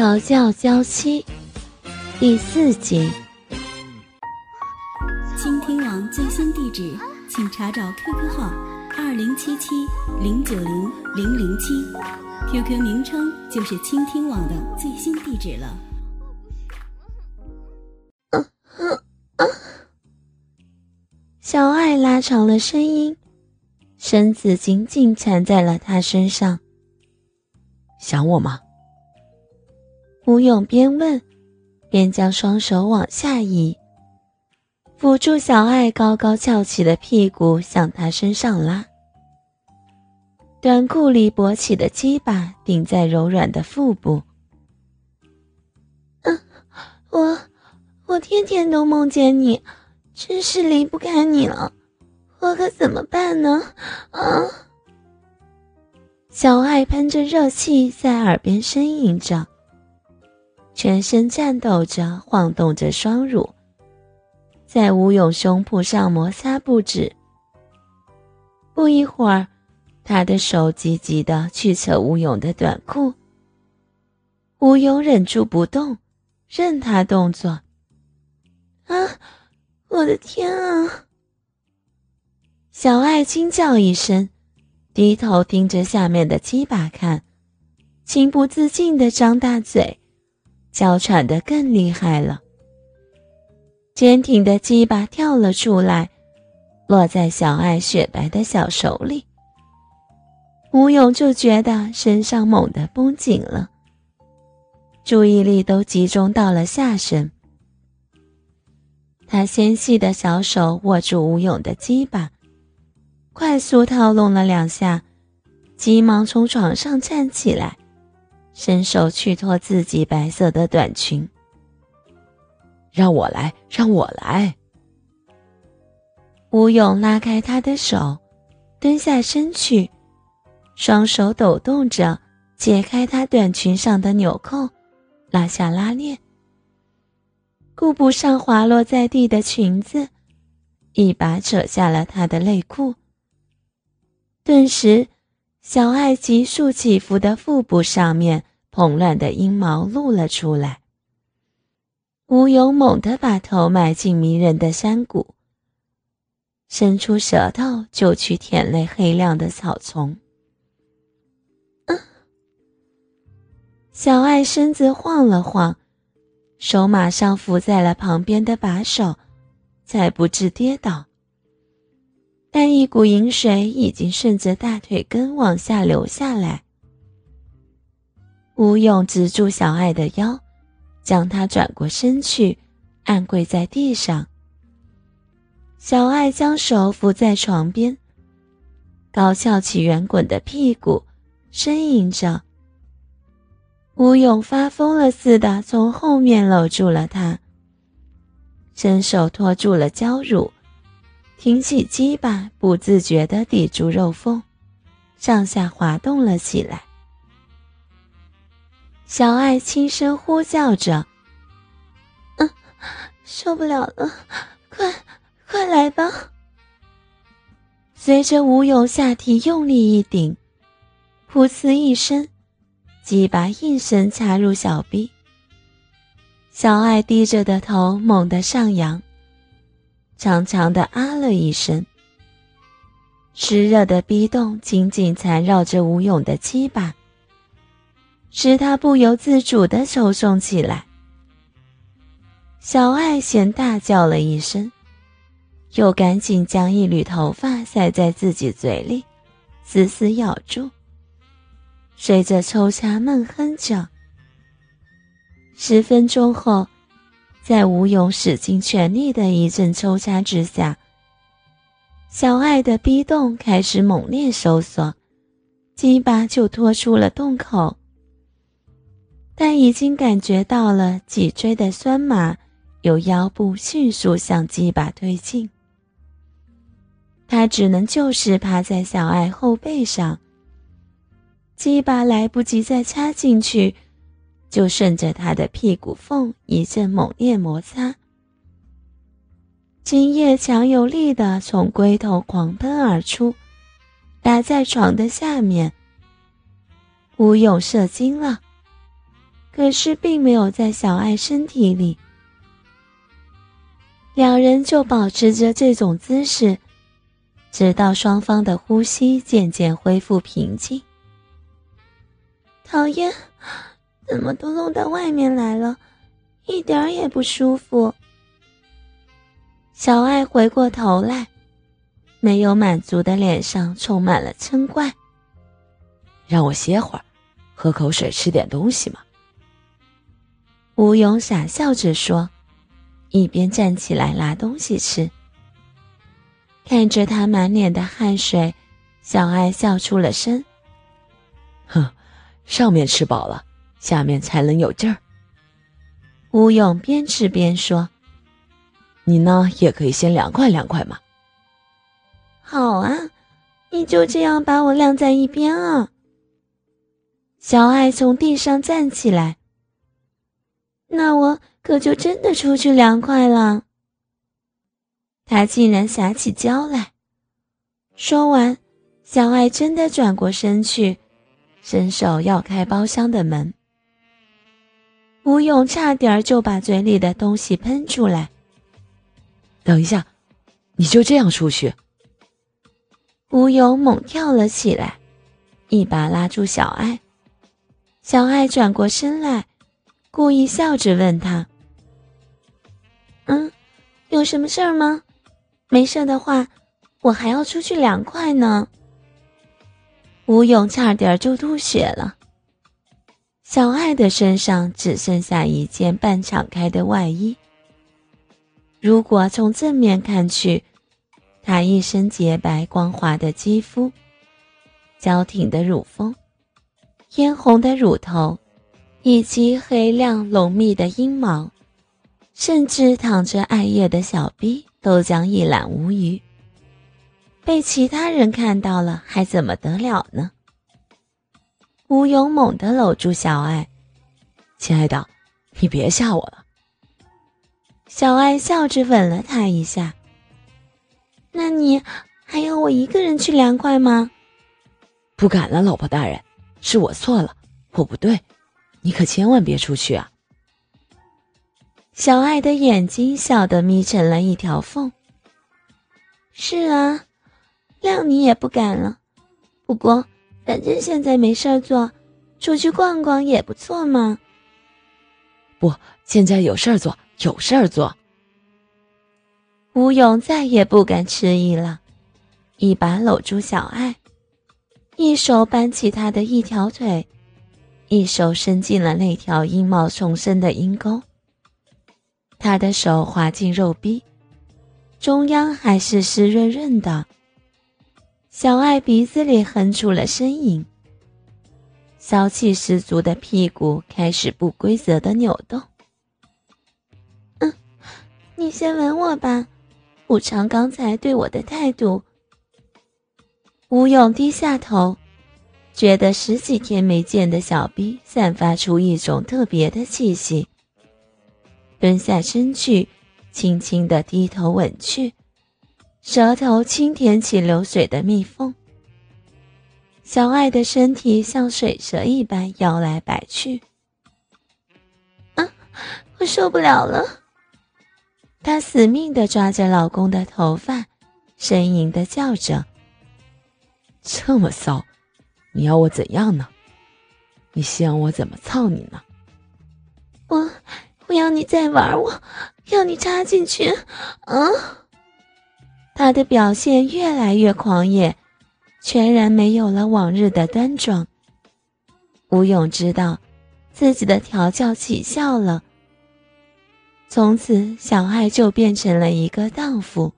调教娇妻第四集。倾听网最新地址，请查找 QQ 号二零七七零九零零零七，QQ 名称就是倾听网的最新地址了。小爱拉长了声音，身子紧紧缠在了他身上。想我吗？吴勇边问，边将双手往下移，扶住小爱高高翘起的屁股，向他身上拉。短裤里勃起的鸡巴顶在柔软的腹部。嗯，我我天天都梦见你，真是离不开你了，我可怎么办呢？啊！小爱喷着热气在耳边呻吟着。全身颤抖着，晃动着双乳，在吴勇胸脯上摩擦不止。不一会儿，他的手急急地去扯吴勇的短裤。吴勇忍住不动，任他动作。啊，我的天啊！小爱惊叫一声，低头盯着下面的鸡巴看，情不自禁地张大嘴。娇喘得更厉害了，坚挺的鸡巴跳了出来，落在小爱雪白的小手里。吴勇就觉得身上猛地绷紧了，注意力都集中到了下身。他纤细的小手握住吴勇的鸡巴，快速套弄了两下，急忙从床上站起来。伸手去脱自己白色的短裙，让我来，让我来。吴勇拉开他的手，蹲下身去，双手抖动着解开他短裙上的纽扣，拉下拉链，顾不上滑落在地的裙子，一把扯下了他的内裤。顿时，小爱急速起伏的腹部上面。蓬乱的阴毛露了出来。吴勇猛地把头埋进迷人的山谷，伸出舌头就去舔那黑亮的草丛。小爱身子晃了晃，手马上扶在了旁边的把手，才不致跌倒。但一股淫水已经顺着大腿根往下流下来。吴勇直住小爱的腰，将她转过身去，按跪在地上。小爱将手扶在床边，高翘起圆滚的屁股，呻吟着。吴勇发疯了似的从后面搂住了她，伸手托住了娇乳，挺起鸡巴，不自觉地抵住肉缝，上下滑动了起来。小爱轻声呼叫着：“嗯，受不了了，快，快来吧！”随着吴勇下体用力一顶，噗呲一声，鸡巴应声插入小臂。小爱低着的头猛地上扬，长长的啊了一声，湿热的逼洞紧紧缠绕着吴勇的鸡巴。使他不由自主的抽送起来。小爱先大叫了一声，又赶紧将一缕头发塞在自己嘴里，死死咬住。随着抽插闷哼着。十分钟后，在吴勇使尽全力的一阵抽插之下，小爱的逼洞开始猛烈收缩，鸡巴就拖出了洞口。但已经感觉到了脊椎的酸麻，由腰部迅速向鸡巴推进。他只能就是趴在小爱后背上，鸡巴来不及再插进去，就顺着他的屁股缝一阵猛烈摩擦，精液强有力的从龟头狂喷而出，打在床的下面。吴勇射精了。可是并没有在小爱身体里。两人就保持着这种姿势，直到双方的呼吸渐渐恢复平静。讨厌，怎么都弄到外面来了，一点儿也不舒服。小爱回过头来，没有满足的脸上充满了嗔怪。让我歇会儿，喝口水，吃点东西嘛。吴勇傻笑着说，一边站起来拿东西吃。看着他满脸的汗水，小爱笑出了声。哼，上面吃饱了，下面才能有劲儿。吴勇边吃边说：“你呢，也可以先凉快凉快嘛。”好啊，你就这样把我晾在一边啊。小爱从地上站起来，那我可就真的出去凉快了。他竟然撒起娇来。说完，小爱真的转过身去，伸手要开包厢的门。吴勇差点就把嘴里的东西喷出来。等一下，你就这样出去？吴勇猛跳了起来，一把拉住小爱。小爱转过身来，故意笑着问他：“嗯，有什么事儿吗？没事的话，我还要出去凉快呢。”吴勇差点就吐血了。小爱的身上只剩下一件半敞开的外衣。如果从正面看去，她一身洁白光滑的肌肤，娇挺的乳峰。嫣红的乳头，以及黑亮浓密的阴毛，甚至躺着艾叶的小臂都将一览无余。被其他人看到了，还怎么得了呢？吴勇猛地搂住小爱：“亲爱的，你别吓我了。”小爱笑着吻了他一下：“那你还要我一个人去凉快吗？”“不敢了，老婆大人。”是我错了，我不对，你可千万别出去啊！小爱的眼睛笑得眯成了一条缝。是啊，谅你也不敢了。不过，反正现在没事儿做，出去逛逛也不错嘛。不，现在有事儿做，有事儿做。吴勇再也不敢迟疑了，一把搂住小爱。一手扳起他的一条腿，一手伸进了那条阴毛丛生的阴沟。他的手滑进肉壁，中央还是湿润润的。小爱鼻子里哼出了呻吟，骚气十足的屁股开始不规则的扭动。嗯，你先吻我吧，补偿刚才对我的态度。吴勇低下头，觉得十几天没见的小臂散发出一种特别的气息。蹲下身去，轻轻的低头吻去，舌头轻舔起流水的蜜蜂。小爱的身体像水蛇一般摇来摆去。啊，我受不了了！她死命的抓着老公的头发，呻吟的叫着。这么骚，你要我怎样呢？你希望我怎么操你呢？我我要你再玩我，要你插进去。啊！他的表现越来越狂野，全然没有了往日的端庄。吴勇知道自己的调教起效了，从此小爱就变成了一个荡妇。